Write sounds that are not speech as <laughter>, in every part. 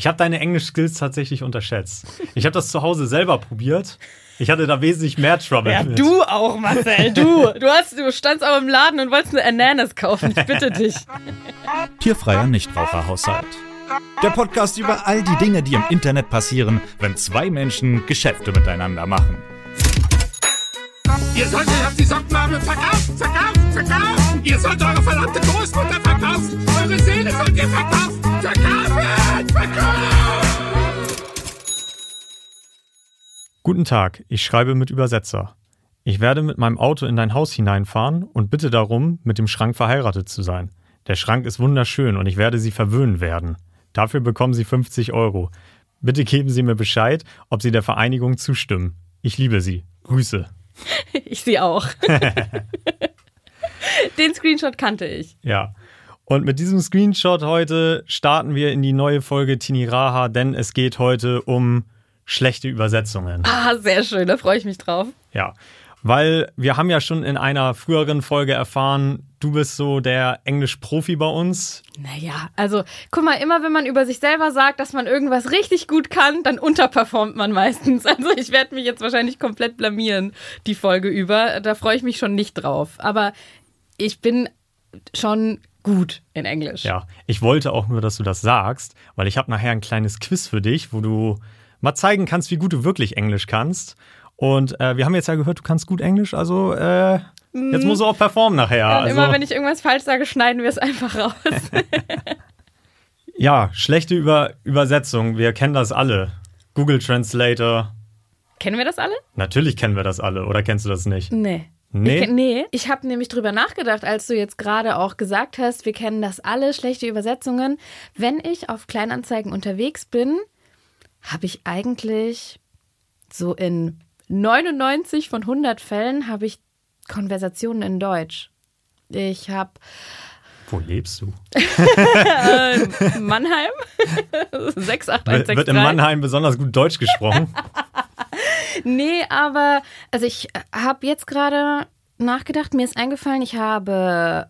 Ich habe deine Englisch-Skills tatsächlich unterschätzt. Ich habe das zu Hause selber probiert. Ich hatte da wesentlich mehr Trouble Ja, mit. du auch, Marcel, du. Du, hast, du standst aber im Laden und wolltest eine Ananas kaufen. Ich bitte dich. Tierfreier Nichtraucherhaushalt. Der Podcast über all die Dinge, die im Internet passieren, wenn zwei Menschen Geschäfte miteinander machen. Ihr sollt euch auf die Sockenmarmel verkaufen, verkaufen, verkaufen. Ihr sollt eure verdammte Großmutter verkaufen. Eure Seele sollt ihr verkaufen. Guten Tag, ich schreibe mit Übersetzer. Ich werde mit meinem Auto in dein Haus hineinfahren und bitte darum, mit dem Schrank verheiratet zu sein. Der Schrank ist wunderschön und ich werde Sie verwöhnen werden. Dafür bekommen Sie 50 Euro. Bitte geben Sie mir Bescheid, ob Sie der Vereinigung zustimmen. Ich liebe Sie. Grüße. <laughs> Ich sie auch. <laughs> Den Screenshot kannte ich. Ja. Und mit diesem Screenshot heute starten wir in die neue Folge Tiniraha, denn es geht heute um schlechte Übersetzungen. Ah, sehr schön, da freue ich mich drauf. Ja, weil wir haben ja schon in einer früheren Folge erfahren, du bist so der Englisch-Profi bei uns. Naja, also guck mal, immer wenn man über sich selber sagt, dass man irgendwas richtig gut kann, dann unterperformt man meistens. <laughs> Also ich werde mich jetzt wahrscheinlich komplett blamieren, die Folge über. Da freue ich mich schon nicht drauf. Aber ich bin schon gut in Englisch. Ja, ich wollte auch nur, dass du das sagst, weil ich habe nachher ein kleines Quiz für dich, wo du mal zeigen kannst, wie gut du wirklich Englisch kannst. Und äh, wir haben jetzt ja gehört, du kannst gut Englisch, also äh, jetzt musst du auch performen nachher. Und also, immer wenn ich irgendwas falsch sage, schneiden wir es einfach raus. <laughs> ja, schlechte Über Übersetzung, wir kennen das alle. Google Translator, Kennen wir das alle? natürlich kennen wir das alle, oder kennst du das nicht? Nee. Nee? Ich, nee, ich habe nämlich drüber nachgedacht, als du jetzt gerade auch gesagt hast, wir kennen das alle, schlechte Übersetzungen. Wenn ich auf Kleinanzeigen unterwegs bin, habe ich eigentlich so in 99 von 100 Fällen habe ich Konversationen in Deutsch. Ich habe Wo lebst du? Mannheim <laughs> Wird 68163. wird in Mannheim besonders gut Deutsch gesprochen? <laughs> Nee, aber also ich habe jetzt gerade nachgedacht, mir ist eingefallen, ich habe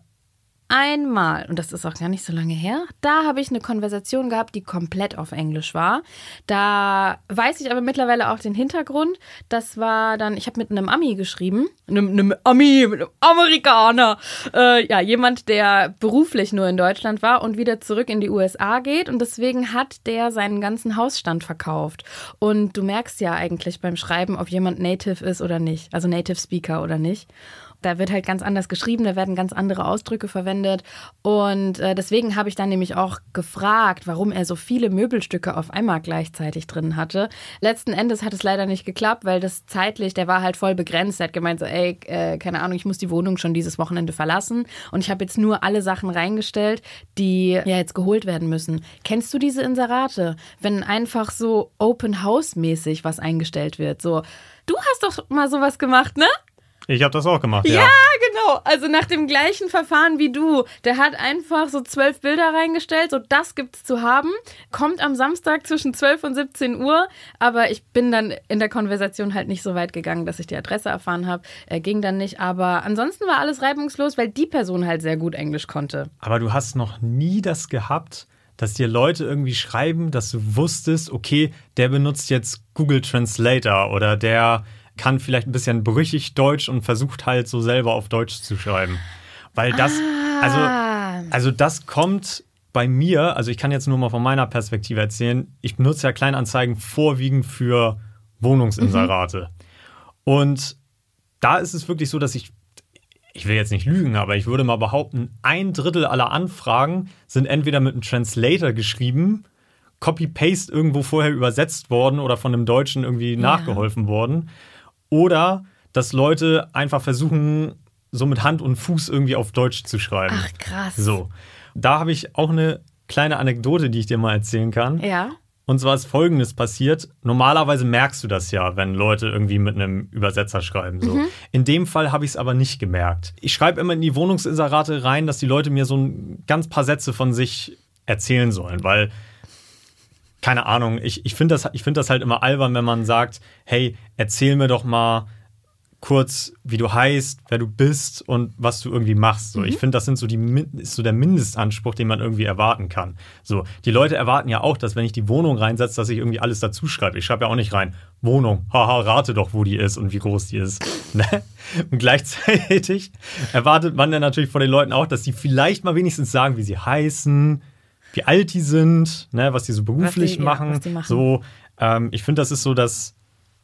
einmal, und das ist auch gar nicht so lange her, da habe ich eine Konversation gehabt, die komplett auf Englisch war. Da weiß ich aber mittlerweile auch den Hintergrund. Das war dann, ich habe mit einem Ami geschrieben, einem, einem Ami, einem Amerikaner, äh, ja, jemand, der beruflich nur in Deutschland war und wieder zurück in die USA geht und deswegen hat der seinen ganzen Hausstand verkauft. Und du merkst ja eigentlich beim Schreiben, ob jemand Native ist oder nicht, also Native Speaker oder nicht. Da wird halt ganz anders geschrieben, da werden ganz andere Ausdrücke verwendet. Und äh, deswegen habe ich dann nämlich auch gefragt, warum er so viele Möbelstücke auf einmal gleichzeitig drin hatte. Letzten Endes hat es leider nicht geklappt, weil das zeitlich, der war halt voll begrenzt. Er hat gemeint, so, ey, äh, keine Ahnung, ich muss die Wohnung schon dieses Wochenende verlassen. Und ich habe jetzt nur alle Sachen reingestellt, die ja jetzt geholt werden müssen. Kennst du diese Inserate? Wenn einfach so Open House-mäßig was eingestellt wird. So, du hast doch mal sowas gemacht, ne? Ich habe das auch gemacht, ja. Ja, genau. Also nach dem gleichen Verfahren wie du. Der hat einfach so zwölf Bilder reingestellt, so das gibt's zu haben. Kommt am Samstag zwischen 12 und 17 Uhr. Aber ich bin dann in der Konversation halt nicht so weit gegangen, dass ich die Adresse erfahren habe. Er ging dann nicht. Aber ansonsten war alles reibungslos, weil die Person halt sehr gut Englisch konnte. Aber du hast noch nie das gehabt, dass dir Leute irgendwie schreiben, dass du wusstest, okay, der benutzt jetzt Google Translator oder der kann vielleicht ein bisschen brüchig Deutsch und versucht halt so selber auf Deutsch zu schreiben. Weil das, also, also das kommt bei mir, also ich kann jetzt nur mal von meiner Perspektive erzählen, ich benutze ja Kleinanzeigen vorwiegend für Wohnungsinserate. Und da ist es wirklich so, dass ich, ich will jetzt nicht lügen, aber ich würde mal behaupten, ein Drittel aller Anfragen sind entweder mit einem Translator geschrieben, Copy-Paste irgendwo vorher übersetzt worden oder von einem Deutschen irgendwie nachgeholfen worden. Oder dass Leute einfach versuchen, so mit Hand und Fuß irgendwie auf Deutsch zu schreiben. Ach, krass. So. Da habe ich auch eine kleine Anekdote, die ich dir mal erzählen kann. Ja. Und zwar ist Folgendes passiert. Normalerweise merkst du das ja, wenn Leute irgendwie mit einem Übersetzer schreiben. So. In dem Fall habe ich es aber nicht gemerkt. Ich schreibe immer in die Wohnungsinserate rein, dass die Leute mir so ein ganz paar Sätze von sich erzählen sollen, weil keine Ahnung, ich, ich finde das, ich find das halt immer albern, wenn man sagt, hey, erzähl mir doch mal kurz, wie du heißt, wer du bist und was du irgendwie machst. So, Ich finde, das sind so die, ist so der Mindestanspruch, den man irgendwie erwarten kann. So, die Leute erwarten ja auch, dass wenn ich die Wohnung reinsetze, dass ich irgendwie alles dazu schreibe. Ich schreibe ja auch nicht rein, Wohnung, haha, rate doch, wo die ist und wie groß die ist. <laughs> Ne? Und gleichzeitig <laughs> erwartet man dann natürlich von den Leuten auch, dass die vielleicht mal wenigstens sagen, wie sie heißen, wie alt die sind, ne, was die so beruflich ja, machen. was die machen. So, ähm, ich finde, das ist so das,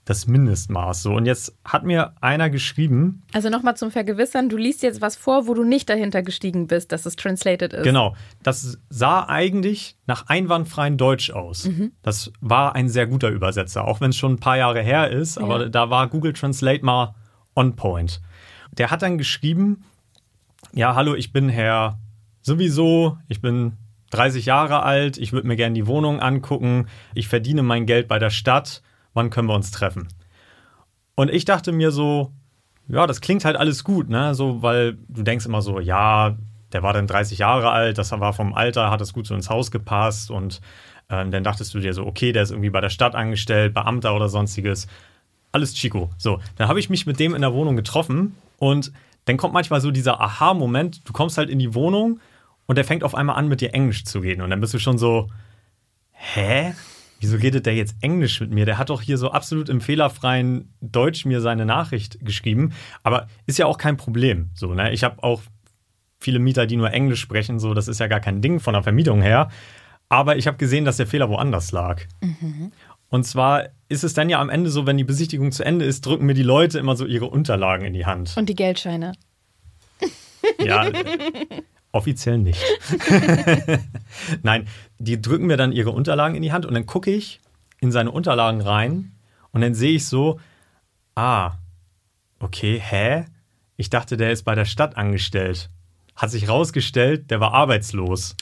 das Mindestmaß. So. Und jetzt hat mir einer geschrieben, Also nochmal zum Vergewissern, du liest jetzt was vor, wo du nicht dahinter gestiegen bist, dass es translated ist. genau, das sah eigentlich nach einwandfreien Deutsch aus. Das war ein sehr guter Übersetzer, auch wenn es schon ein paar Jahre her ist, aber Ja. da war Google Translate mal on point. Der hat dann geschrieben, ja, hallo, ich bin Herr sowieso, ich bin 30 Jahre alt, ich würde mir gerne die Wohnung angucken, ich verdiene mein Geld bei der Stadt, wann können wir uns treffen? Und ich dachte mir so, ja, das klingt halt alles gut, ne? So, weil du denkst immer so, ja, der war dann 30 Jahre alt, das war vom Alter, hat das gut so ins Haus gepasst und ähm, dann dachtest du dir so, okay, der ist irgendwie bei der Stadt angestellt, Beamter oder sonstiges. Alles Chico. So, dann habe ich mich mit dem in der Wohnung getroffen und dann kommt manchmal so dieser Aha-Moment, du kommst halt in die Wohnung und der fängt auf einmal an, mit dir Englisch zu reden und dann bist du schon so, hä? Wieso redet der jetzt Englisch mit mir? Der hat doch hier so absolut im fehlerfreien Deutsch mir seine Nachricht geschrieben. Aber ist ja auch kein Problem. So, ne? Ich habe auch viele Mieter, die nur Englisch sprechen. So, das ist ja gar kein Ding von der Vermietung her. Aber ich habe gesehen, dass der Fehler woanders lag. Und zwar ist es dann ja am Ende so, wenn die Besichtigung zu Ende ist, drücken mir die Leute immer so ihre Unterlagen in die Hand. Und die Geldscheine. Ja, <laughs> offiziell nicht. <laughs> Nein, die drücken mir dann ihre Unterlagen in die Hand und dann gucke ich in seine Unterlagen rein und dann sehe ich so, ah, okay, hä? Ich dachte, der ist bei der Stadt angestellt. Hat sich rausgestellt, der war arbeitslos.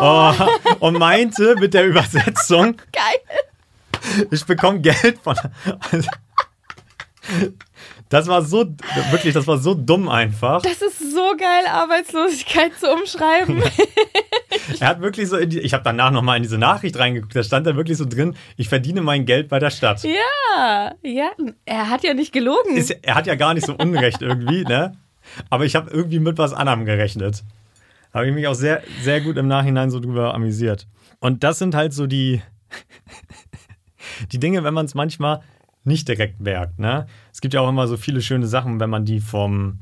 Oh, und meinte mit der Übersetzung, <laughs> Geil. ich bekomme Geld von. Das war so, wirklich, das war so dumm einfach. Das ist so geil, Arbeitslosigkeit zu umschreiben. <laughs> Er hat wirklich so, in die, ich habe danach nochmal in diese Nachricht reingeguckt, da stand da wirklich so drin, ich verdiene mein Geld bei der Stadt. ja, ja. Er hat ja nicht gelogen. Ist, er hat ja gar nicht so Unrecht irgendwie, <laughs> ne? Aber ich habe irgendwie mit was anderem gerechnet. Habe ich mich auch sehr, sehr gut im Nachhinein so drüber amüsiert. Und das sind halt so die, <laughs> die Dinge, wenn man es manchmal nicht direkt merkt. Ne? Es gibt ja auch immer so viele schöne Sachen, wenn man die vom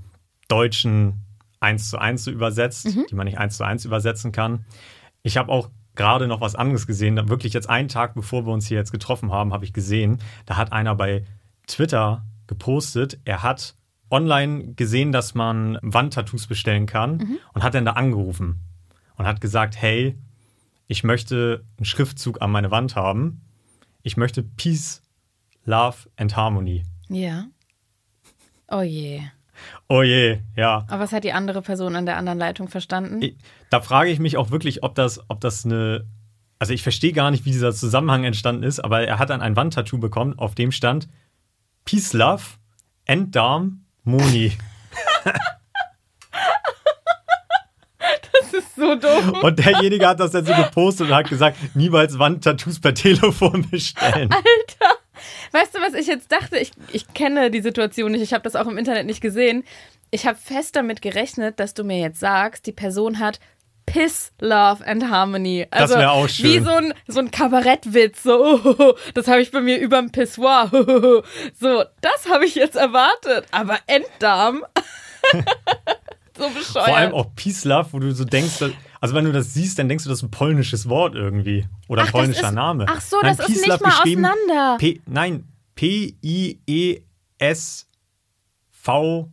Deutschen eins zu eins so übersetzt, die man nicht eins zu eins übersetzen kann. Ich habe auch gerade noch was anderes gesehen. Wirklich jetzt einen Tag, bevor wir uns hier jetzt getroffen haben, habe ich gesehen, da hat einer bei Twitter gepostet, er hat online gesehen, dass man Wandtattoos bestellen kann und hat dann da angerufen und hat gesagt, hey, ich möchte einen Schriftzug an meine Wand haben. Ich möchte Peace, Love and Harmony. Ja. Oh je. Oh je, ja. Aber was hat die andere Person an der anderen Leitung verstanden? Ich- Da frage ich mich auch wirklich, ob das, ob das eine. Also ich verstehe gar nicht, wie dieser Zusammenhang entstanden ist, aber er hat dann ein Wandtattoo bekommen, auf dem stand Peace, Love, Enddarm, Moni. <laughs> Das ist so dumm. Und derjenige hat das dann so gepostet und hat gesagt, niemals Wandtattoos per Telefon bestellen. Alter. Weißt du, was ich jetzt dachte? Ich, ich kenne die Situation nicht. Ich habe das auch im Internet nicht gesehen. Ich habe fest damit gerechnet, dass du mir jetzt sagst, die Person hat Piss, Love and Harmony. Das Also wär auch schön. Wie so ein, so ein Kabarettwitz. So, oh, <laughs> das habe ich bei mir überm Pissoir. <laughs> so, das habe ich jetzt erwartet. Aber Enddarm. <laughs> so bescheuert. Vor allem auch Peace, Love, wo du so denkst, also wenn du das siehst, dann denkst du, das ist ein polnisches Wort irgendwie. Oder ein Ach, polnischer ist- Name. ach so, das ist nicht Love mal auseinander. P, nein, E P-I-E-S-V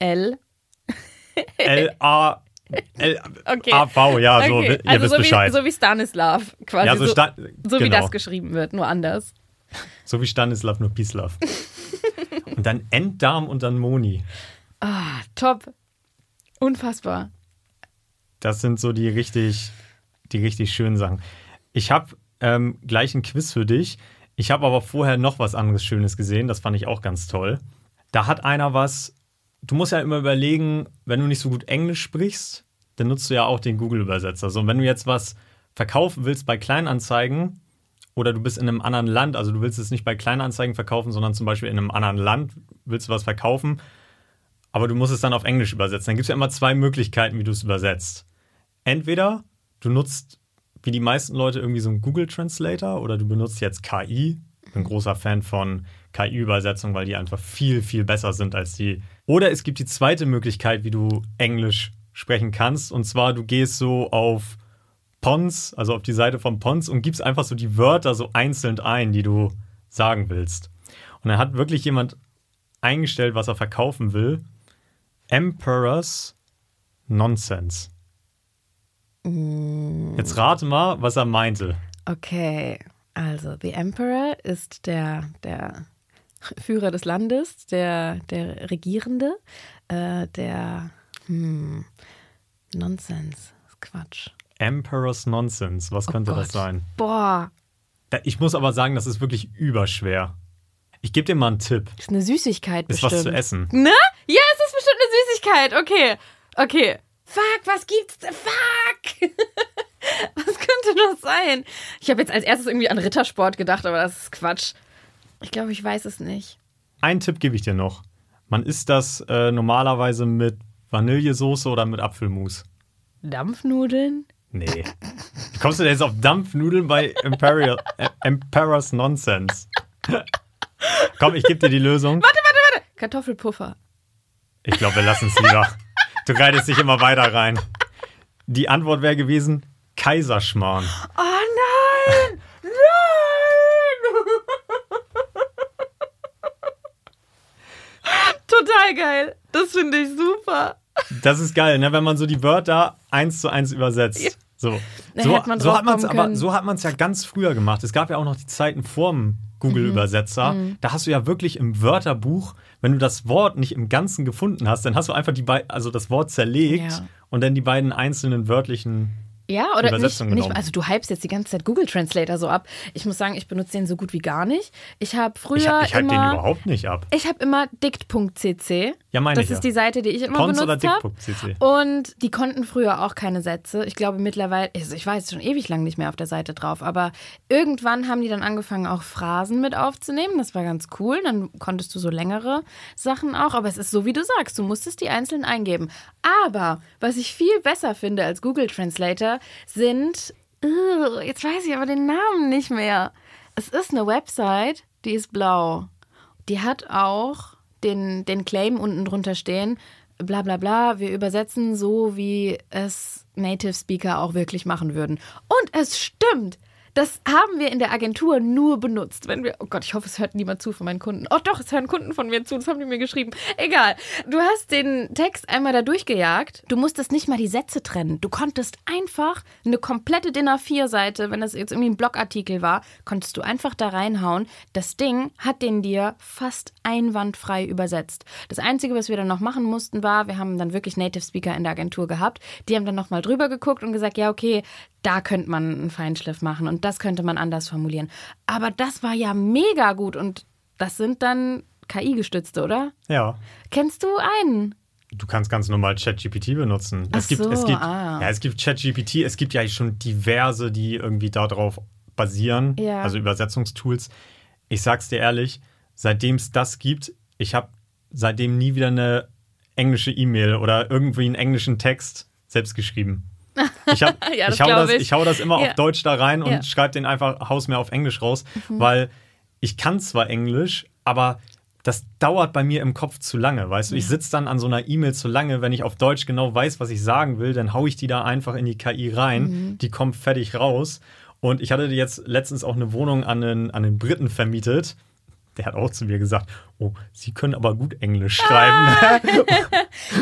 L. L-A. <laughs> L Okay. A-V, ja, so, Okay, ihr also wisst so Bescheid. wie, so wie Stanislav quasi. ja, so, so, sta- so wie genau. das geschrieben wird, nur anders. So wie Stanislav, nur Peace Love. <laughs> und dann Enddarm und dann Moni. Ah, top. Unfassbar. Das sind so die richtig die richtig schönen Sachen. Ich habe ähm, gleich ein Quiz für dich. Ich habe aber vorher noch was anderes Schönes gesehen. Das fand ich auch ganz toll. Da hat einer was. Du musst ja immer überlegen, wenn du nicht so gut Englisch sprichst, dann nutzt du ja auch den Google-Übersetzer. So, wenn du jetzt was verkaufen willst bei Kleinanzeigen oder du bist in einem anderen Land, also du willst es nicht bei Kleinanzeigen verkaufen, sondern zum Beispiel in einem anderen Land willst du was verkaufen, aber du musst es dann auf Englisch übersetzen. Dann gibt es ja immer zwei Möglichkeiten, wie du es übersetzt. Entweder du nutzt, wie die meisten Leute, irgendwie so einen Google Translator oder du benutzt jetzt KI. Ich bin großer Fan von KI-Übersetzungen, weil die einfach viel, viel besser sind als die. Oder es gibt die zweite Möglichkeit, wie du Englisch sprechen kannst. Und zwar, du gehst so auf Pons, also auf die Seite von Pons und gibst einfach so die Wörter so einzeln ein, die du sagen willst. Und dann hat wirklich jemand eingestellt, was er verkaufen will. Emperor's Nonsense. Jetzt rate mal, was er meinte. Okay, also The Emperor ist der, der Führer des Landes, der, der Regierende, äh, der hm, Nonsens, Quatsch. Emperor's Nonsense. Was könnte das Gott. sein? Boah, Ich muss aber sagen, das ist wirklich überschwer. Ich gebe dir mal einen Tipp. ist eine Süßigkeit Ist bestimmt. was zu essen. Ne? Ja, es ist bestimmt eine Süßigkeit. Okay, okay. Fuck, was gibt's? Fuck! <laughs> was könnte das sein? Ich habe jetzt als erstes irgendwie an Rittersport gedacht, aber das ist Quatsch. Ich glaube, ich weiß es nicht. Einen Tipp gebe ich dir noch. Man isst das äh, normalerweise mit Vanillesoße oder mit Apfelmus. Dampfnudeln? Nee. Wie kommst du denn jetzt auf Dampfnudeln bei Imperial, <laughs> äh, Emperor's Nonsense? <laughs> Komm, ich gebe dir die Lösung. <laughs> Warte, warte, warte. Kartoffelpuffer. Ich glaube, wir lassen es lieber. Du reitest dich immer weiter rein. Die Antwort wäre gewesen Kaiserschmarrn. Oh nein! nein! <laughs> Total geil. Das finde ich super. Das ist geil, ne? wenn man so die Wörter eins zu eins übersetzt. So, Da so, so drauf hat man es aber so hat man es ja ganz früher gemacht. Es gab ja auch noch die Zeiten vorm Google-Übersetzer. Mhm. Da hast du ja wirklich im Wörterbuch, wenn du das Wort nicht im Ganzen gefunden hast, dann hast du einfach die also das Wort zerlegt Ja. und dann die beiden einzelnen wörtlichen. Ja, oder nicht, Übersetzung nicht, also du hypst jetzt die ganze Zeit Google Translator so ab. Ich muss sagen, ich benutze den so gut wie gar nicht. Ich habe früher Ich, ich halte den immer überhaupt nicht ab. ich habe immer dict.cc. Ja, meine Das ich ist ja. die Seite, die ich immer Pons benutzt habe. Und die konnten früher auch keine Sätze. Ich glaube mittlerweile, also ich weiß schon ewig lang nicht mehr auf der Seite drauf, aber irgendwann haben die dann angefangen, auch Phrasen mit aufzunehmen. Das war ganz cool. Dann konntest du so längere Sachen auch. Aber es ist so, wie du sagst, du musstest die einzeln eingeben. Aber was ich viel besser finde als Google Translator sind, jetzt weiß ich aber den Namen nicht mehr. Es ist eine Website, die ist blau. Die hat auch den, den Claim unten drunter stehen, bla bla bla, wir übersetzen so, wie es Native Speaker auch wirklich machen würden. Und es stimmt. Das haben wir in der Agentur nur benutzt, wenn wir. Oh Gott, ich hoffe, es hört niemand zu von meinen Kunden. Oh doch, es hören Kunden von mir zu, das haben die mir geschrieben. Egal. Du hast den Text einmal da durchgejagt. Du musstest nicht mal die Sätze trennen. Du konntest einfach eine komplette DIN A4-Seite, wenn das jetzt irgendwie ein Blogartikel war, konntest du einfach da reinhauen. Das Ding hat den dir fast einwandfrei übersetzt. Das Einzige, was wir dann noch machen mussten, war, wir haben dann wirklich Native Speaker in der Agentur gehabt. Die haben dann nochmal drüber geguckt und gesagt, ja, okay, da könnte man einen Feinschliff machen und das könnte man anders formulieren. Aber das war ja mega gut und das sind dann KI-gestützte, oder? Ja. Kennst du einen? Du kannst ganz normal ChatGPT benutzen. Ach es gibt, so, es gibt, ah. ja, es gibt ChatGPT, es gibt ja schon diverse, die irgendwie darauf basieren, Ja. also Übersetzungstools. Ich sag's dir ehrlich, seitdem es das gibt, ich habe seitdem nie wieder eine englische E-Mail oder irgendwie einen englischen Text selbst geschrieben. Ich, hab, <laughs> Ja, das ich, hau das, ich. ich hau das immer Ja. auf Deutsch da rein und Ja. Mhm. schreibe den einfach, haus mir auf Englisch raus, weil ich kann zwar Englisch, aber das dauert bei mir im Kopf zu lange, weißt du? Ich sitze dann an so einer E-Mail zu lange, wenn ich auf Deutsch genau weiß, was ich sagen will, dann hau ich die da einfach in die KI rein, Mhm. die kommt fertig raus. Und ich hatte jetzt letztens auch eine Wohnung an einen, an einen Briten vermietet. Der hat auch zu mir gesagt, oh, Sie können aber gut Englisch schreiben. <laughs>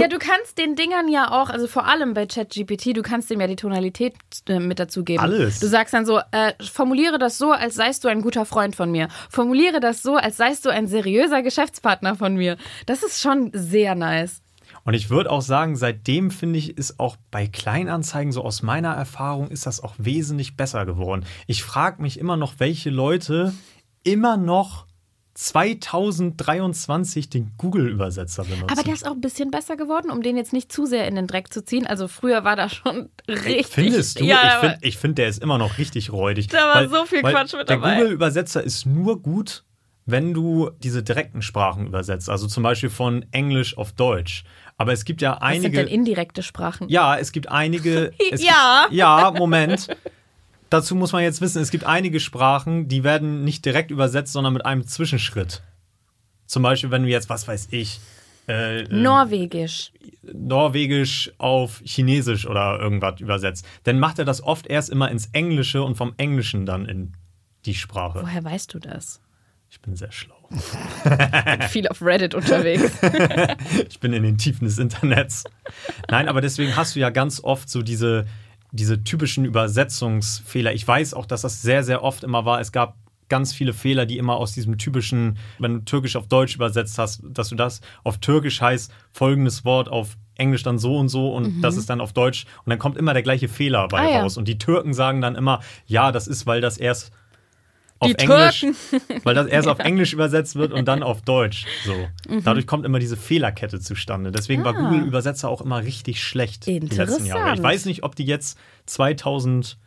Ja, du kannst den Dingern ja auch, also vor allem bei ChatGPT, du kannst dem ja die Tonalität äh, mit dazu geben. Alles. Du sagst dann so, äh, formuliere das so, als seist du ein guter Freund von mir. Formuliere das so, als seist du ein seriöser Geschäftspartner von mir. Das ist schon sehr nice. Und ich würde auch sagen, seitdem finde ich, ist auch bei Kleinanzeigen, so aus meiner Erfahrung, ist das auch wesentlich besser geworden. Ich frage mich immer noch, welche Leute immer noch 2023 den Google-Übersetzer benutzen. Aber der ist auch ein bisschen besser geworden, um den jetzt nicht zu sehr in den Dreck zu ziehen. Also früher war da schon richtig. Findest du? Ja, ich finde, find, der ist immer noch richtig räudig. Da war so viel weil Quatsch mit der dabei. Google-Übersetzer ist nur gut, wenn du diese direkten Sprachen übersetzt. Also zum Beispiel von Englisch auf Deutsch. Aber es gibt ja Was sind einige. denn indirekte Sprachen? Ja, es gibt einige. <laughs> Es Ja. Gibt, ja, Moment. Dazu muss man jetzt wissen, es gibt einige Sprachen, die werden nicht direkt übersetzt, sondern mit einem Zwischenschritt. Zum Beispiel, wenn du jetzt, was weiß ich, äh, äh, Norwegisch. Norwegisch auf Chinesisch oder irgendwas übersetzt, dann macht er das oft erst immer ins Englische und vom Englischen dann in die Sprache. Woher weißt du das? Ich bin sehr schlau. Viel auf Reddit unterwegs. <laughs> Ich bin in den Tiefen des Internets. Nein, aber deswegen hast du ja ganz oft so diese, diese typischen Übersetzungsfehler. Ich weiß auch, dass das sehr, sehr oft immer war. Es gab ganz viele Fehler, die immer aus diesem typischen, wenn du Türkisch auf Deutsch übersetzt hast, dass du das auf Türkisch heißt, folgendes Wort auf Englisch dann so und so und das ist dann auf Deutsch und dann kommt immer der gleiche Fehler bei Ah, ja. raus. Und die Türken sagen dann immer, ja, das ist, weil das erst auf Die Englisch, Türken. <laughs> weil das erst auf Englisch übersetzt wird und dann auf Deutsch. So. Mhm. Dadurch kommt immer diese Fehlerkette zustande. Deswegen war Google Übersetzer auch immer richtig schlecht die letzten Jahre. Ich Ah. Weiß nicht, ob die jetzt 2023,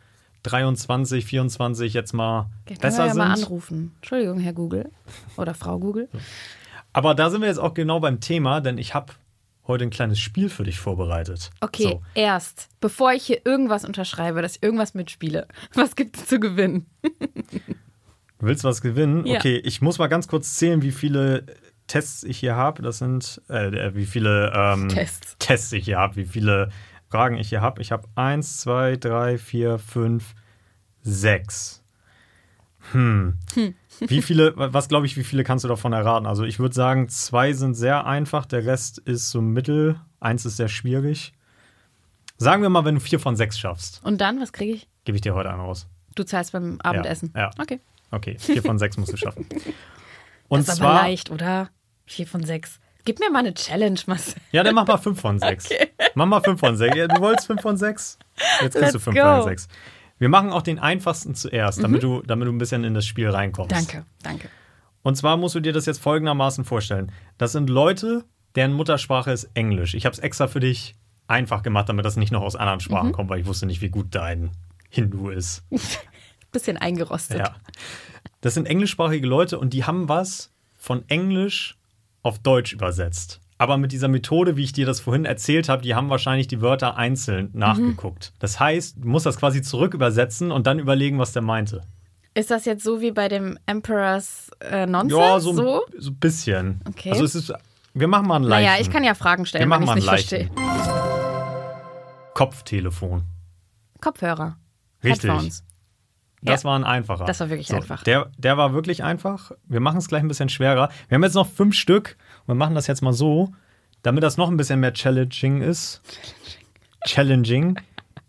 2024 jetzt mal können besser wir ja mal sind. anrufen. Entschuldigung, Herr Google. Oder Frau Google. Aber da sind wir jetzt auch genau beim Thema, denn ich habe heute ein kleines Spiel für dich vorbereitet. Okay, So. erst, bevor ich hier irgendwas unterschreibe, dass ich irgendwas mitspiele, <laughs> was gibt es zu gewinnen? <laughs> Du willst was gewinnen? Ja. Okay, ich muss mal ganz kurz zählen, wie viele Tests ich hier habe. Das sind, äh, wie viele ähm, Tests. Tests ich hier habe, wie viele Fragen ich hier habe. Ich habe eins, zwei, drei, vier, fünf, sechs. Hm. <laughs> Wie viele, was glaube ich, wie viele kannst du davon erraten? Also ich würde sagen, zwei sind sehr einfach, der Rest ist so mittel, eins ist sehr schwierig. Sagen wir mal, wenn du vier von sechs schaffst, Und dann, was kriege ich? gebe ich dir heute einen raus. Du zahlst beim Abendessen. ja. Okay. Okay, vier von sechs musst du schaffen. <laughs> Und das ist zwar, aber leicht, oder? Vier von sechs. Gib mir mal eine Challenge, Marcel. Ja, dann mach mal 5 von 6. Mach mal 5 von 6. Ja, du wolltest 5 von 6? Jetzt kriegst du Let's 5 go. von 6. Wir machen auch den einfachsten zuerst, damit, du, damit du ein bisschen in das Spiel reinkommst. Danke, danke. Und zwar musst du dir das jetzt folgendermaßen vorstellen. Das sind Leute, deren Muttersprache ist Englisch. Ich habe es extra für dich einfach gemacht, damit das nicht noch aus anderen Sprachen kommt, weil ich wusste nicht, wie gut dein Hindu ist. <laughs> Bisschen eingerostet. Ja. Das sind englischsprachige Leute und die haben was von Englisch auf Deutsch übersetzt. Aber mit dieser Methode, wie ich dir das vorhin erzählt habe, die haben wahrscheinlich die Wörter einzeln nachgeguckt. Das heißt, du musst das quasi zurück übersetzen und dann überlegen, was der meinte. Ist das jetzt so wie bei dem Emperor's äh, Nonsense? Ja, so, so? so ein bisschen. Okay. Also es ist, wir machen mal einen leichten. Naja, ich kann ja Fragen wir stellen, wenn machen ich mal es nicht leichten. verstehe. Kopftelefon. Kopfhörer. Richtig. Headphones. Das Ja. war ein einfacher. Das war wirklich so, einfach. Der, der war wirklich einfach. Wir machen es gleich ein bisschen schwerer. Wir haben jetzt noch fünf Stück und wir machen das jetzt mal so, damit das noch ein bisschen mehr challenging ist. Challenging.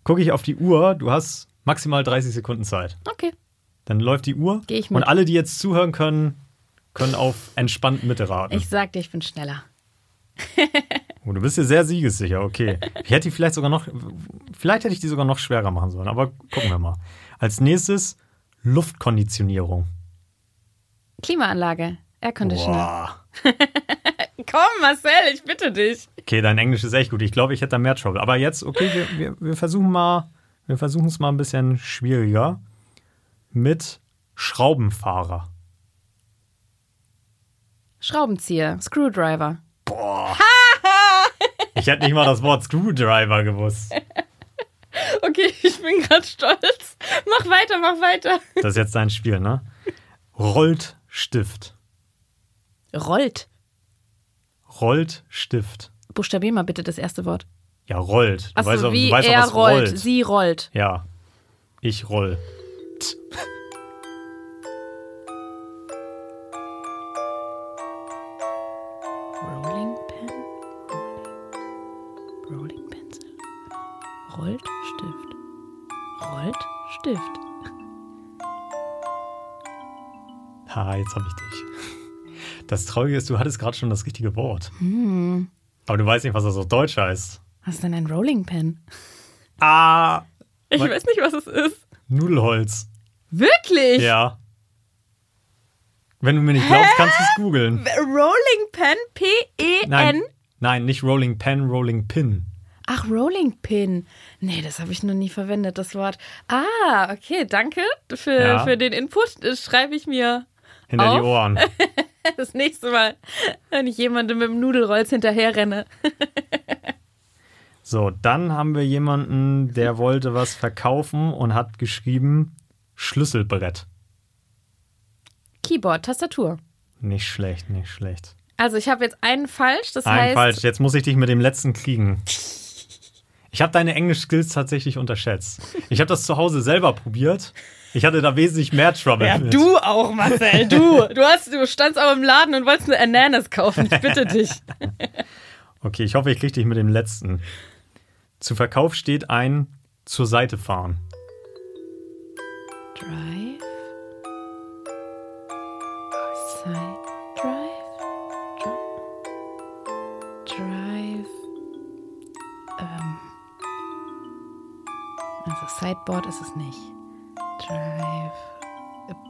Gucke ich auf die Uhr. Du hast maximal 30 Sekunden Zeit. Okay. Dann läuft die Uhr. Geh ich mit. Und alle, die jetzt zuhören können, können auf entspannt mitraten. Ich sag dir, ich bin schneller. <laughs> Oh, du bist dir sehr siegessicher, okay. Ich hätte die vielleicht sogar noch, vielleicht hätte ich die sogar noch schwerer machen sollen, aber gucken wir mal. Als nächstes Luftkonditionierung. Klimaanlage. Air Conditioner. Boah. <laughs> Komm, Marcel, ich bitte dich. Okay, dein Englisch ist echt gut. Ich glaube, ich hätte da mehr Trouble. Aber jetzt, okay, wir, wir, wir versuchen mal, wir versuchen es mal ein bisschen schwieriger. Mit Schraubenfahrer. Schraubenzieher. Screwdriver. Ich hätte nicht mal das Wort Screwdriver gewusst. <laughs> Okay, ich bin gerade stolz. <laughs> Mach weiter, mach weiter. Das ist jetzt dein Spiel, ne? Rollt Stift. Rollt. Rollt Stift. Buchstabier mal bitte das erste Wort. Ja, rollt. Du Achso, weißt auch, wie du weißt auch, er was rollt. rollt. Sie rollt. Ja. Ich roll. Rolling Pen. Rolling. Rolling Pencil. Rollt Stift. Rollt Stift. Ha, jetzt habe ich dich. Das Traurige ist, du hattest gerade schon das richtige Wort. Aber du weißt nicht, was das auf Deutsch heißt. Was ist denn ein Rolling Pen? Ah, Ich weiß nicht, was es ist. Nudelholz. Wirklich? Ja. Wenn du mir nicht glaubst, kannst du es googeln. Rolling Pen, P-E-N. Nein, nein, nicht Rolling Pen, Rolling Pin. Ach, Rolling Pin. Nee, das habe ich noch nie verwendet, das Wort. Ah, okay, danke für, Ja. für den Input. Das schreibe ich mir Hinter die Auf. Ohren. <laughs> das nächste Mal, wenn ich jemandem mit dem Nudelrolls hinterherrenne. So, dann haben wir jemanden, der wollte was verkaufen und hat geschrieben Schlüsselbrett. Keyboard, Tastatur. Nicht schlecht, nicht schlecht. Also ich habe jetzt einen falsch, das Ein heißt. falsch. Jetzt muss ich dich mit dem letzten kriegen. Ich habe deine Englisch-Skills tatsächlich unterschätzt. Ich habe das zu Hause selber probiert. Ich hatte da wesentlich mehr Trouble Ja, mit. du auch, Marcel, du. Du, hast, du standst auch im Laden und wolltest eine Ananas kaufen. Ich bitte dich. <laughs> Okay, ich hoffe, ich kriege dich mit dem letzten. Zu Verkauf steht ein zur Seite fahren. Drive. Sideboard ist es nicht. Drive.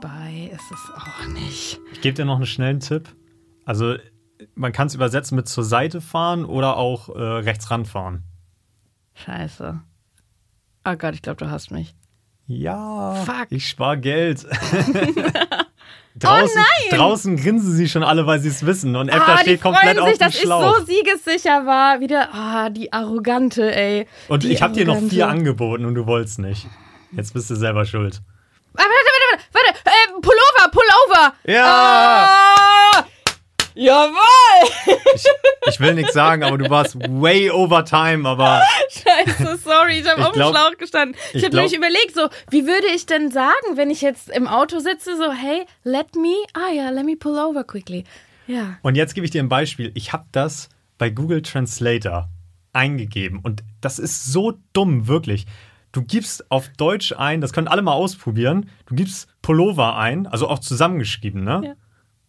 By ist es auch nicht. Ich gebe dir noch einen schnellen Tipp. Also, man kann es übersetzen mit zur Seite fahren oder auch äh, rechts ranfahren. Scheiße. Oh Gott, ich glaube, du hast mich. Ja, Fuck. ich spare Geld. <laughs> <laughs> draußen, draußen grinsen sie schon alle, weil sie es wissen. Und Efta Ah, steht komplett freuen auf sich, dem dass ich Schlauch. so siegessicher war. Wieder, ah, die Arrogante, ey. und die ich habe dir noch vier angeboten und du wolltst nicht. Jetzt bist du selber schuld. Ah, Warte, warte, warte, warte. Äh, Pullover, Pullover. Ja! Ah, jawohl. <laughs> Ich will nichts sagen, aber du warst way over time, aber Scheiße, sorry, ich habe <laughs> Ich auf dem Schlauch gestanden. Ich, ich habe nämlich überlegt, so, wie würde ich denn sagen, wenn ich jetzt im Auto sitze, so, hey, let me, ah ja, let me pull over quickly. Ja. Und jetzt gebe ich dir ein Beispiel. Ich habe das bei Google Translator eingegeben und das ist so dumm, wirklich. Du gibst auf Deutsch ein, das können alle mal ausprobieren, du gibst Pullover ein, also auch zusammengeschrieben, ne? Ja.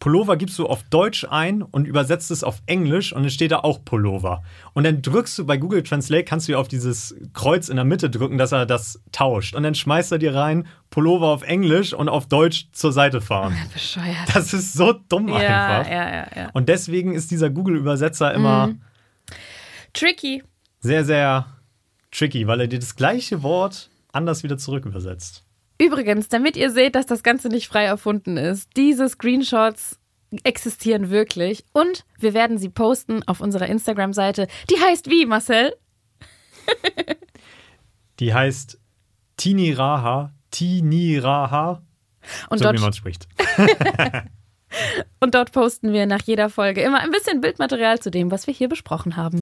Pullover gibst du auf Deutsch ein und übersetzt es auf Englisch und dann steht da auch Pullover. Und dann drückst du bei Google Translate, kannst du ja auf dieses Kreuz in der Mitte drücken, dass er das tauscht. Und dann schmeißt er dir rein Pullover auf Englisch und auf Deutsch zur Seite fahren. <laughs> Bescheuert. Das ist so dumm Ja, einfach. ja, ja, ja. Und deswegen ist dieser Google-Übersetzer immer Mhm. Tricky. sehr, sehr tricky, weil er dir das gleiche Wort anders wieder zurück übersetzt. Übrigens, damit ihr seht, dass das Ganze nicht frei erfunden ist, diese Screenshots existieren wirklich und wir werden sie posten auf unserer Instagram-Seite. Die heißt wie, Marcel? <laughs> Die heißt Tiniraha, Tiniraha, Und so dort, wie man spricht. <laughs> und dort posten wir nach jeder Folge immer ein bisschen Bildmaterial zu dem, was wir hier besprochen haben.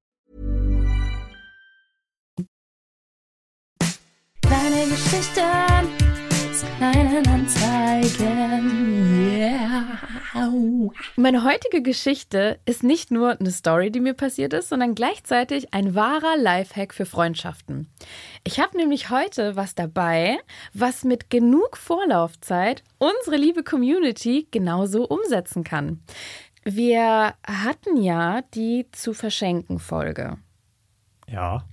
Kleine Geschichten, kleinen Anzeigen. Yeah. Meine heutige Geschichte ist nicht nur eine Story, die mir passiert ist, sondern gleichzeitig ein wahrer Lifehack für Freundschaften. Ich habe nämlich heute was dabei, was mit genug Vorlaufzeit unsere liebe Community genauso umsetzen kann. Wir hatten ja die zu verschenken Folge. Ja,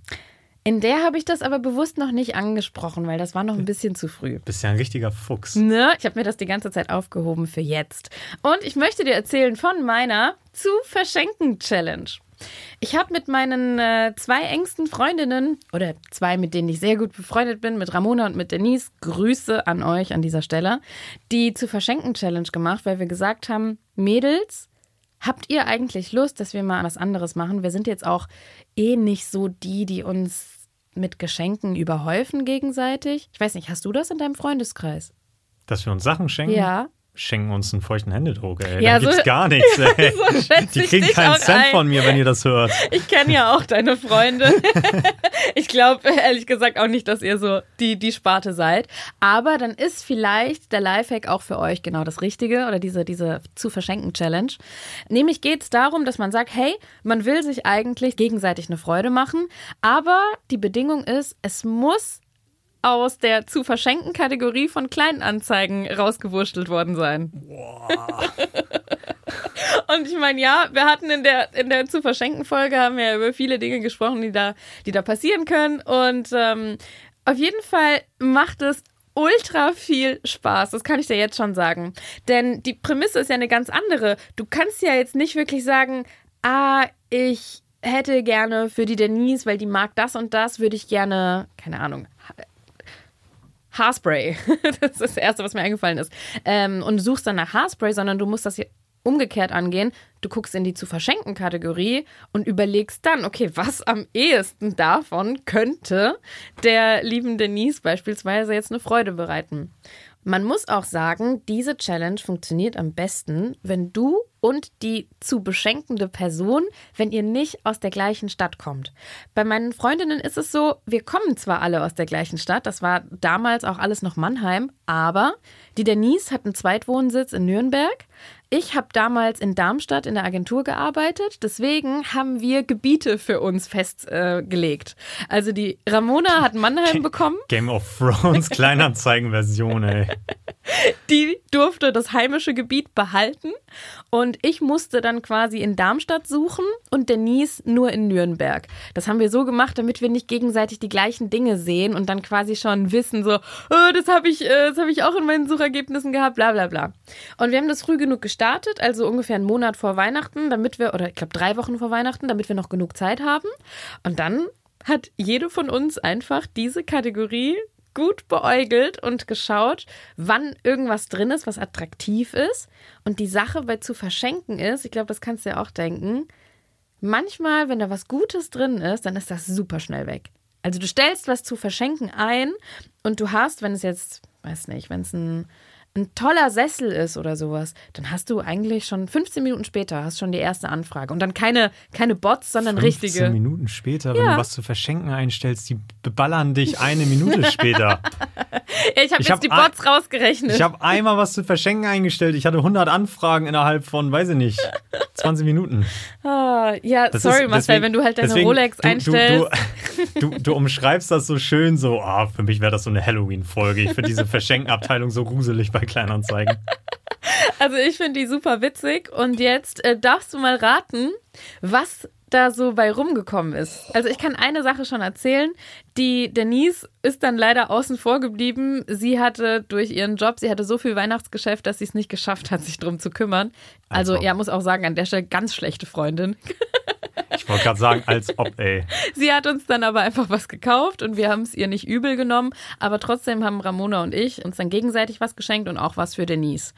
In der habe ich das aber bewusst noch nicht angesprochen, weil das war noch ein bisschen zu früh. bist ja ein richtiger Fuchs. Ne? Ich habe mir das die ganze Zeit aufgehoben für jetzt. Und ich möchte dir erzählen von meiner zu verschenken Challenge. Ich habe mit meinen äh, zwei engsten Freundinnen oder zwei, mit denen ich sehr gut befreundet bin, mit Ramona und mit Denise, Grüße an euch an dieser Stelle, die zu verschenken Challenge gemacht, weil wir gesagt haben, Mädels, habt ihr eigentlich Lust, dass wir mal was anderes machen? Wir sind jetzt auch eh nicht so die, die uns mit Geschenken überhäufen gegenseitig. Ich weiß nicht, hast du das in deinem Freundeskreis? Dass wir uns Sachen schenken? Ja. Schenken uns einen feuchten Händedruck, ey. Ja, da gibt's so- gar <laughs> nichts, ey. so Die kriegen keinen Cent ein. von mir, wenn ihr das hört. Ich kenne ja auch deine Freunde. <laughs> ich glaube ehrlich gesagt auch nicht, dass ihr so die, die Sparte seid. Aber dann ist vielleicht der Lifehack auch für euch genau das Richtige oder diese, diese zu verschenken Challenge. Nämlich geht es darum, dass man sagt, hey, man will sich eigentlich gegenseitig eine Freude machen, aber die Bedingung ist, es muss aus der zu verschenken Kategorie von Kleinanzeigen rausgewurstelt worden sein. Und ich meine, ja, wir hatten in der, in der zu verschenken Folge haben wir ja über viele Dinge gesprochen, die da, die da passieren können. Und ähm, auf jeden Fall macht es ultra viel Spaß. Das kann ich dir jetzt schon sagen. Denn die Prämisse ist ja eine ganz andere. Du kannst ja jetzt nicht wirklich sagen, ah, ich hätte gerne für die Denise, weil die mag das und das, würde ich gerne, keine Ahnung, Haarspray. <laughs> Das ist das Erste, was mir eingefallen ist. Ähm, und du suchst dann nach Haarspray, sondern du musst das hier umgekehrt angehen. Du guckst in die zu verschenken Kategorie und überlegst dann, okay, was am ehesten davon könnte der lieben Denise beispielsweise jetzt eine Freude bereiten. Man muss auch sagen, diese Challenge funktioniert am besten, wenn du und die zu beschenkende Person, wenn ihr nicht aus der gleichen Stadt kommt. Bei meinen Freundinnen ist es so, wir kommen zwar alle aus der gleichen Stadt, das war damals auch alles noch Mannheim, aber die Denise hat einen Zweitwohnsitz in Nürnberg. Ich habe damals in Darmstadt in der Agentur gearbeitet, deswegen haben wir Gebiete für uns festgelegt. also die Ramona hat Mannheim bekommen. Game of Thrones <laughs> Kleinanzeigenversion, ey. die durfte das heimische Gebiet behalten und ich musste dann quasi in Darmstadt suchen und Denise nur in Nürnberg. Das haben wir so gemacht, damit wir nicht gegenseitig die gleichen Dinge sehen und dann quasi schon wissen, so, oh, das habe ich, äh, das habe ich auch in meinen Suchergebnissen gehabt, bla bla bla. Und wir haben das früh genug gestartet, also ungefähr einen Monat vor Weihnachten, damit wir, oder ich glaube drei Wochen vor Weihnachten, damit wir noch genug Zeit haben. Und dann hat jede von uns einfach diese Kategorie gut beäugelt und geschaut, wann irgendwas drin ist, was attraktiv ist. Und die Sache bei zu verschenken ist, ich glaube, das kannst du ja auch denken, manchmal, wenn da was Gutes drin ist, dann ist das super schnell weg. Also du stellst was zu verschenken ein und du hast, wenn es jetzt, weiß nicht, wenn es ein, ein toller Sessel ist oder sowas, dann hast du eigentlich schon 15 Minuten später hast schon die erste Anfrage. Und dann keine, keine Bots, sondern 15 richtige. Minuten später, wenn Ja. du was zu verschenken einstellst, die beballern dich eine Minute später. <laughs> Ich habe jetzt hab die ein- Bots rausgerechnet. Ich habe einmal was zu verschenken eingestellt. Ich hatte 100 Anfragen innerhalb von, weiß ich nicht, 20 Minuten. Ah, ja, Das sorry, ist- Marcel, deswegen- wenn du halt deine deswegen, Rolex du, einstellst. Du, du, <laughs> du, du umschreibst das so schön, so, ah, für mich wäre das so eine Halloween-Folge. Ich finde diese Verschenkenabteilung so gruselig bei Kleinanzeigen. <laughs> Also ich finde die super witzig. Und jetzt äh, darfst du mal raten, was da so bei rumgekommen ist. Also ich kann eine Sache schon erzählen. Die Denise ist dann leider außen vor geblieben. Sie hatte durch ihren Job, sie hatte so viel Weihnachtsgeschäft, dass sie es nicht geschafft hat, sich drum zu kümmern. Also, Also. ja, muss auch sagen, an der Stelle ganz schlechte Freundin. <laughs> Ich wollte gerade sagen, als ob, ey. Sie hat uns dann aber einfach was gekauft und wir haben es ihr nicht übel genommen. Aber trotzdem haben Ramona und ich uns dann gegenseitig was geschenkt und auch was für Denise.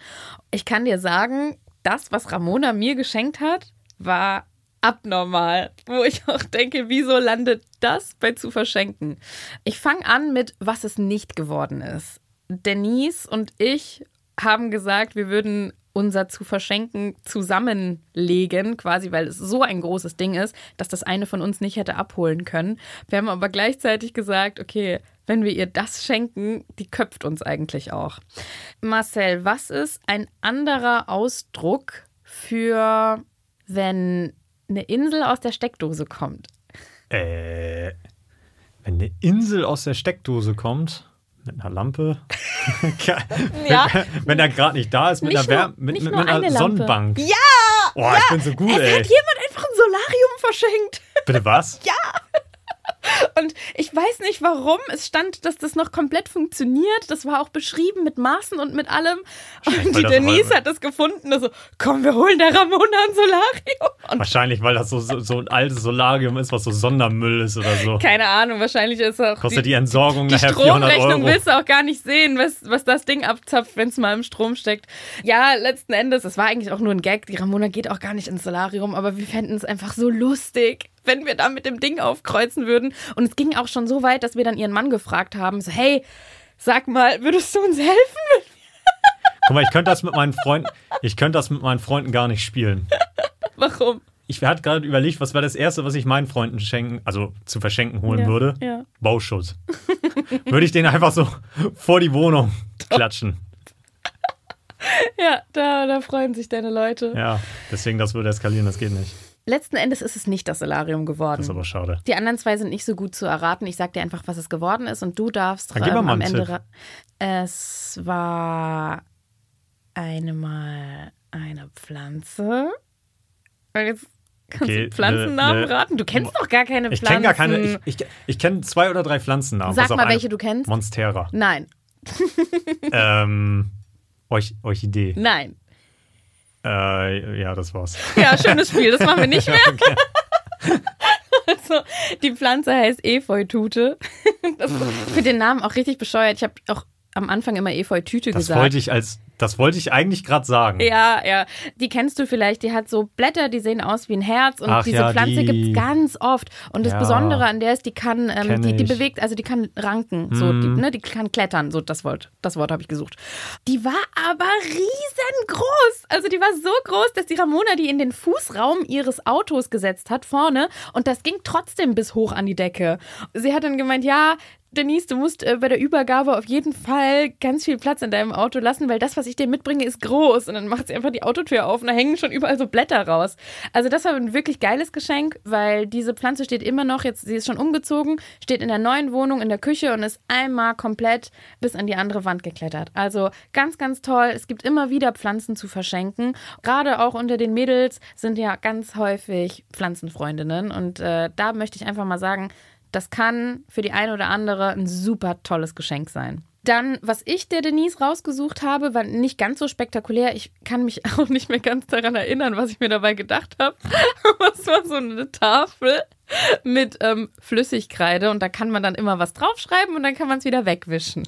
Ich kann dir sagen, das, was Ramona mir geschenkt hat, war abnormal. Wo ich auch denke, wieso landet das bei zu verschenken? Ich fange an mit, was es nicht geworden ist. Denise und ich haben gesagt, wir würden unser zu verschenken zusammenlegen, quasi, weil es so ein großes Ding ist, dass das eine von uns nicht hätte abholen können. Wir haben aber gleichzeitig gesagt, okay, wenn wir ihr das schenken, die köpft uns eigentlich auch. Marcel, was ist ein anderer Ausdruck für, wenn eine Insel aus der Steckdose kommt? Äh, wenn eine Insel aus der Steckdose kommt, mit einer Lampe. <laughs> Ja. wenn er gerade nicht da ist, mit Nicht einer, nur- mit, mit, mit einer eine. Sonnenbank. Ja! Oh, ich bin so gut, Es ey. hat jemand einfach ein Solarium verschenkt. Bitte was? Ja. Und ich weiß nicht warum. Es stand, dass das noch komplett funktioniert. Das war auch beschrieben mit Maßen und mit allem. Und die Denise mal- hat das gefunden. Also, komm, wir holen der Ramona ein Solarium. Und Wahrscheinlich, weil das so, so, so ein altes Solarium ist, was so Sondermüll ist oder so. keine Ahnung, wahrscheinlich ist auch. Kostet die Entsorgung die nachher 400 Stromrechnung Euro. willst du auch gar nicht sehen, was, was das Ding abzapft, wenn es mal im Strom steckt. Ja, letzten Endes, es war eigentlich auch nur ein Gag. Die Ramona geht auch gar nicht ins Solarium, aber wir fänden es einfach so lustig, wenn wir da mit dem Ding aufkreuzen würden. Und es ging auch schon so weit, dass wir dann ihren Mann gefragt haben: so, hey, sag mal, würdest du uns helfen? Guck mal, ich könnte das mit meinen Freunden, ich könnte das mit meinen Freunden gar nicht spielen. Warum? Ich hatte gerade überlegt, was wäre das Erste, was ich meinen Freunden schenken, also zu verschenken holen Ja, würde? ja. Bauschuss. <laughs> würde ich den einfach so vor die Wohnung klatschen. Ja, da, da freuen sich deine Leute. Ja, deswegen, das würde eskalieren, das geht nicht. Letzten Endes ist es nicht das Solarium geworden. Das ist aber schade. Die anderen zwei sind nicht so gut zu erraten. Ich sag dir einfach, was es geworden ist und du darfst Dann ähm, mal am Ende. Tipp. Es war einmal eine Pflanze. Und jetzt kannst Okay, du Pflanzennamen ne- ne- raten. Du kennst doch gar keine Ich Pflanzen. kenne gar keine, ich, ich, ich kenne zwei oder drei Pflanzennamen. Sag mal, welche du kennst. Monstera. Nein, <laughs> ähm, Orch Orchidee. nein. Äh, ja, das war's. Ja, schönes Spiel. Das machen wir nicht mehr. <laughs> Also, die Pflanze heißt Efeutute. Das für den Namen auch richtig bescheuert. Ich habe auch am Anfang immer Efeutüte Das gesagt. wollte ich als, das wollte ich eigentlich gerade sagen. Ja, ja. Die kennst du vielleicht. Die hat so Blätter, die sehen aus wie ein Herz. Und Ach diese ja, Pflanze die. gibt es ganz oft. Und das Ja. Besondere an der ist, die kann, ähm, die, die. Mhm. bewegt, also die kann ranken. So, die, ne, die kann klettern. So, das Wort, das Wort habe ich gesucht. Die war aber riesengroß. Also die war so groß, dass die Ramona die in den Fußraum ihres Autos gesetzt hat, vorne. Und das ging trotzdem bis hoch an die Decke. Sie hat dann gemeint, ja, Denise, du musst äh, bei der Übergabe auf jeden Fall ganz viel Platz in deinem Auto lassen, weil das, was ich dir mitbringe, ist groß. Und dann macht sie einfach die Autotür auf und da hängen schon überall so Blätter raus. Also das war ein wirklich geiles Geschenk, weil diese Pflanze steht immer noch, jetzt, sie ist schon umgezogen, steht in der neuen Wohnung in der Küche und ist einmal komplett bis an die andere Wand geklettert. Also ganz, ganz toll. Es gibt immer wieder Pflanzen zu verschenken. Gerade auch unter den Mädels sind ja ganz häufig Pflanzenfreundinnen. Und äh, da möchte ich einfach mal sagen, das kann für die eine oder andere ein super tolles Geschenk sein. Dann, was ich der Denise rausgesucht habe, war nicht ganz so spektakulär. Ich kann mich <laughs> auch nicht mehr ganz daran erinnern, was ich mir dabei gedacht habe. Es <laughs> war so eine Tafel mit ähm, Flüssigkreide und da kann man dann immer was draufschreiben und dann kann man es wieder wegwischen.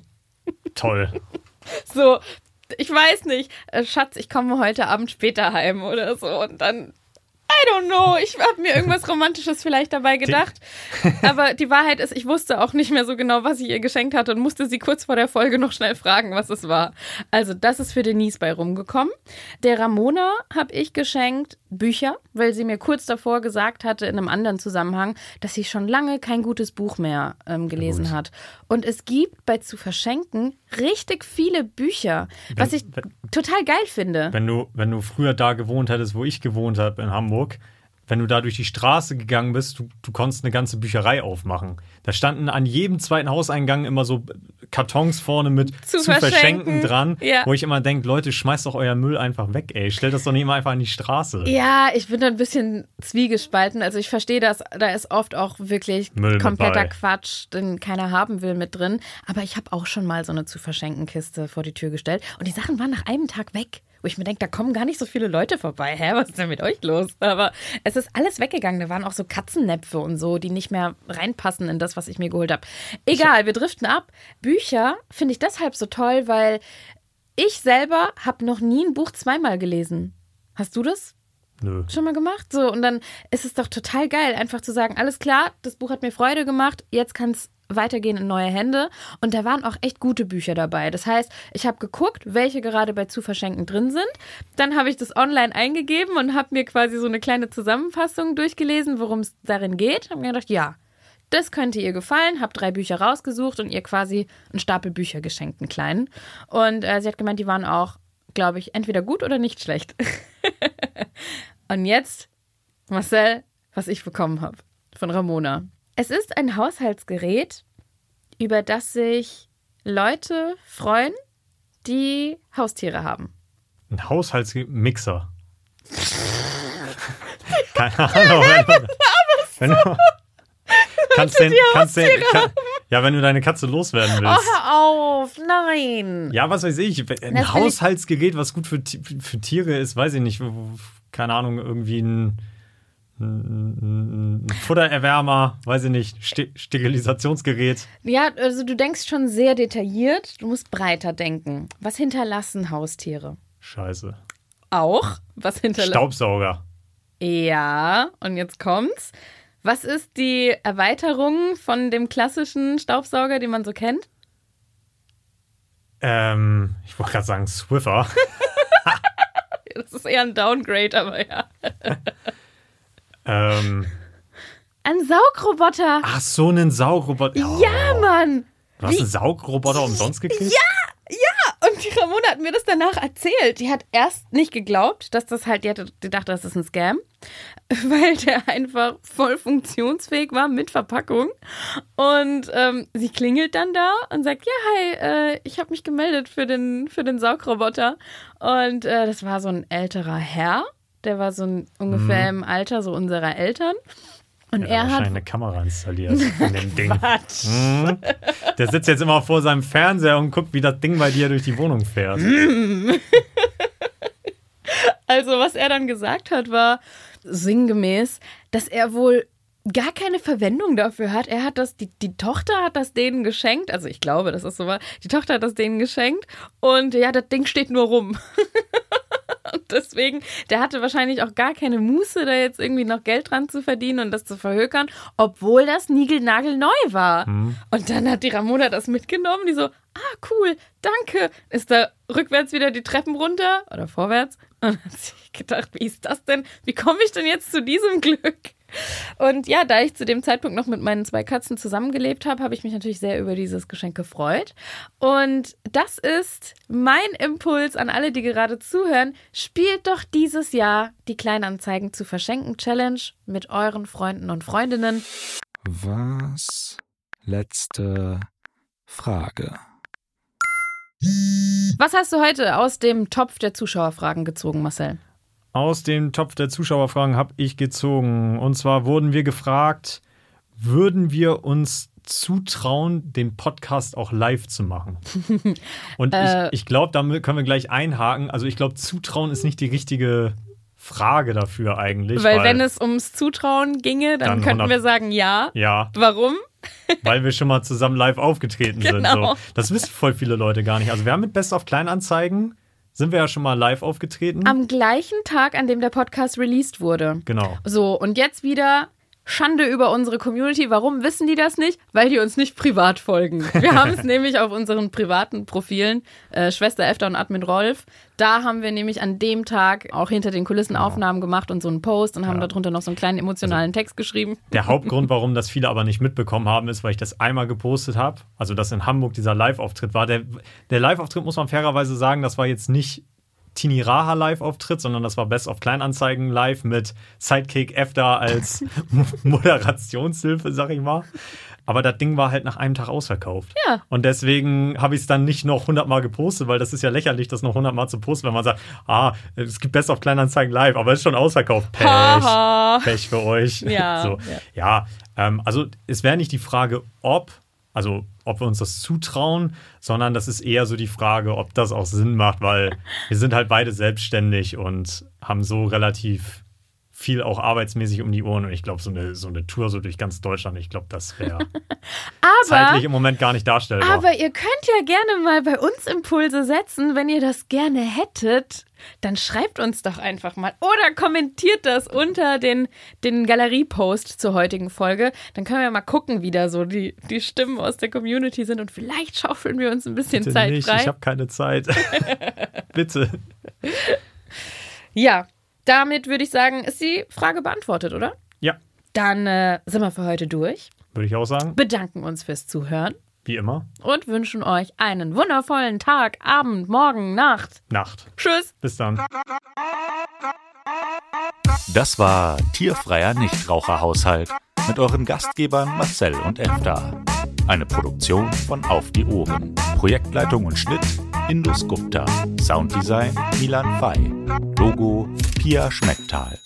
Toll. So, ich weiß nicht, äh, Schatz, ich komme heute Abend später heim oder so und dann. I don't know. Ich habe mir irgendwas Romantisches vielleicht dabei gedacht. <laughs> Aber die Wahrheit ist, ich wusste auch nicht mehr so genau, was ich ihr geschenkt hatte und musste sie kurz vor der Folge noch schnell fragen, was es war. Also, das ist für Denise bei rumgekommen. Der Ramona habe ich geschenkt Bücher, weil sie mir kurz davor gesagt hatte, in einem anderen Zusammenhang, dass sie schon lange kein gutes Buch mehr ähm, gelesen hat. Und es gibt bei zu verschenken richtig viele Bücher, was ich wenn- total geil finde. Wenn du, wenn du früher da gewohnt hättest, wo ich gewohnt habe in Hamburg, wenn du da durch die Straße gegangen bist, du, du konntest eine ganze Bücherei aufmachen. Da standen an jedem zweiten Hauseingang immer so Kartons vorne mit Zu zu, verschenken. verschenken. dran, Ja. wo ich immer denke, Leute, schmeißt doch euer Müll einfach weg, ey. Stellt das doch nicht immer einfach an die Straße. Ja, ich bin da ein bisschen zwiegespalten. Also ich verstehe das, da ist oft auch wirklich Müll kompletter. Quatsch, den keiner haben will mit drin. Aber ich habe auch schon mal so eine zu verschenken Kiste vor die Tür gestellt und die Sachen waren nach einem Tag weg. Wo ich mir denke, da kommen gar nicht so viele Leute vorbei. Hä, was ist denn mit euch los? Aber es ist alles weggegangen. Da waren auch so Katzennäpfe und so, die nicht mehr reinpassen in das, was ich mir geholt habe. Egal, wir driften ab. Bücher finde ich deshalb so toll, weil ich selber habe noch nie ein Buch zweimal gelesen. Hast du das? Nö. schon mal gemacht? So, und dann ist es doch total geil, einfach zu sagen, alles klar, das Buch hat mir Freude gemacht, jetzt kann es weitergehen in neue Hände. Und da waren auch echt gute Bücher dabei. Das heißt, ich habe geguckt, welche gerade bei zu verschenken drin sind. Dann habe ich das online eingegeben und habe mir quasi so eine kleine Zusammenfassung durchgelesen, worum es darin geht. Habe mir gedacht, ja, das könnte ihr gefallen, habe drei Bücher rausgesucht und ihr quasi einen Stapel Bücher geschenkt, einen kleinen. Und äh, sie hat gemeint, die waren auch, glaube ich, entweder gut oder nicht schlecht. <laughs> und jetzt, Marcel, was ich bekommen habe von Ramona. Es ist ein Haushaltsgerät, über das sich Leute freuen, die Haustiere haben. Ein Haushaltsmixer. <laughs> Keine Ahnung. Wenn du, <laughs> wenn du, <laughs> kannst den, kannst den, kann, ja, wenn du deine Katze loswerden Oh, willst. hör auf, nein. Ja, was weiß ich. Ein Das Haushaltsgerät, was gut für, für Tiere ist, weiß ich nicht. Keine Ahnung, irgendwie ein Futtererwärmer, weiß ich nicht. Sti Sterilisationsgerät. Ja, also du denkst schon sehr detailliert. Du musst breiter denken. Was hinterlassen Haustiere? Scheiße. Auch? Was hinterlassen? Staubsauger. Ja, und jetzt kommt's. Was ist die Erweiterung von dem klassischen Staubsauger, den man so kennt? Ähm, ich wollte gerade sagen Swiffer. <laughs> Das ist eher ein Downgrade, aber ja. <laughs> ähm, Ein Saugroboter. ach, so einen Saugroboter. Ja, Mann. Du hast wie- einen Saugroboter umsonst gekriegt? Und die Ramona hat mir das danach erzählt. Die hat erst nicht geglaubt, dass das halt, die, hatte, die dachte, das ist ein Scam, <laughs> weil der einfach voll funktionsfähig war mit Verpackung. Und ähm, sie klingelt dann da und sagt, ja, hi, äh, ich habe mich gemeldet für den, für den Saugroboter. Und äh, das war so ein älterer Herr, der war so ein, ungefähr im Alter so unserer Eltern. Und Ja, er hat wahrscheinlich eine Kamera installiert in dem <laughs> Ding. Mhm. Der sitzt jetzt immer vor seinem Fernseher und guckt, wie das Ding bei dir durch die Wohnung fährt. <laughs> Also, was er dann gesagt hat, war sinngemäß, dass er wohl gar keine Verwendung dafür hat. Er hat das, die, die Tochter hat das denen geschenkt. Also, ich glaube, das so war. Die Tochter hat das denen geschenkt und ja, das Ding steht nur rum. <laughs> Und deswegen, der hatte wahrscheinlich auch gar keine Muße, da jetzt irgendwie noch Geld dran zu verdienen und das zu verhökern, obwohl das niegelnagelneu war. Und dann hat die Ramona das mitgenommen, die so, ah, cool, danke. Ist da rückwärts wieder die Treppen runter oder vorwärts? Und hat sich gedacht, wie ist das denn? Wie komme ich denn jetzt zu diesem Glück? Und ja, da ich zu dem Zeitpunkt noch mit meinen zwei Katzen zusammengelebt habe, habe ich mich natürlich sehr über dieses Geschenk gefreut. Und das ist mein Impuls an alle, die gerade zuhören. Spielt doch dieses Jahr die Kleinanzeigen zu verschenken Challenge mit euren Freunden und Freundinnen. Was? Letzte Frage. Was hast du heute aus dem Topf der Zuschauerfragen gezogen, Marcel? Aus dem Topf der Zuschauerfragen habe ich gezogen. Und zwar wurden wir gefragt, würden wir uns zutrauen, den Podcast auch live zu machen? <laughs> Und Äh. ich, ich glaube, damit können wir gleich einhaken. Also ich glaube, zutrauen ist nicht die richtige Frage dafür eigentlich. Weil, wenn es ums Zutrauen ginge, dann, Dann könnten 100 wir sagen ja. Ja, Warum? <laughs> weil wir schon mal zusammen live aufgetreten Genau. sind. So. Das wissen voll viele Leute gar nicht. Also wir haben mit Best of Kleinanzeigen, sind wir ja schon mal live aufgetreten. Am gleichen Tag, an dem der Podcast released wurde. genau. So, und jetzt wieder Schande über unsere Community. Warum wissen die das nicht? Weil die uns nicht privat folgen. Wir haben es <laughs> nämlich auf unseren privaten Profilen, äh, Schwester Efter und Admin Rolf, da haben wir nämlich an dem Tag auch hinter den Kulissen Aufnahmen gemacht und so einen Post und haben darunter noch so einen kleinen emotionalen Text geschrieben. Der Hauptgrund, warum <laughs> das viele aber nicht mitbekommen haben, ist, weil ich das einmal gepostet habe. Also, dass in Hamburg dieser Live-Auftritt war. Der, der Live-Auftritt, muss man fairerweise sagen, das war jetzt nicht Tini Raha Live-Auftritt, sondern das war Best of Kleinanzeigen live mit Sidekick Efter als <laughs> Mo- Moderationshilfe, sag ich mal. Aber das Ding war halt nach einem Tag ausverkauft. Ja. Und deswegen habe ich es dann nicht noch 100 Mal gepostet, weil das ist ja lächerlich, das noch 100 Mal zu posten, wenn man sagt, ah, es gibt Best of Kleinanzeigen live, aber es ist schon ausverkauft. Pech. Pech für euch. Ja, <laughs> so. ja. ja ähm, also es wäre nicht die Frage, ob, also ob wir uns das zutrauen, sondern das ist eher so die Frage, ob das auch Sinn macht, weil wir sind halt beide selbstständig und haben so relativ viel auch arbeitsmäßig um die Ohren und ich glaube, so eine, so eine Tour so durch ganz Deutschland, ich glaube, das wäre <laughs> zeitlich im Moment gar nicht darstellbar. aber ihr könnt ja gerne mal bei uns Impulse setzen, wenn ihr das gerne hättet. Dann schreibt uns doch einfach mal oder kommentiert das unter den, den Galerie-Post zur heutigen Folge. Dann können wir mal gucken, wie da so die, die Stimmen aus der Community sind und vielleicht schaufeln wir uns ein bisschen Bitte Zeit nicht, frei. ich habe keine Zeit. <laughs> Bitte. Ja, damit würde ich sagen, ist die Frage beantwortet, oder? Ja, Dann äh, sind wir für heute durch, würde ich auch sagen. bedanken uns fürs Zuhören Wie immer. und wünschen euch einen wundervollen Tag, Abend, Morgen, Nacht. Nacht. Tschüss. Bis dann. Das war Tierfreier Nichtraucherhaushalt mit euren Gastgebern Marcel und Efta. Eine Produktion von Auf die Ohren. Projektleitung und Schnitt Indus Gupta. Sounddesign Milan Fay. Logo Pia Schmecktal.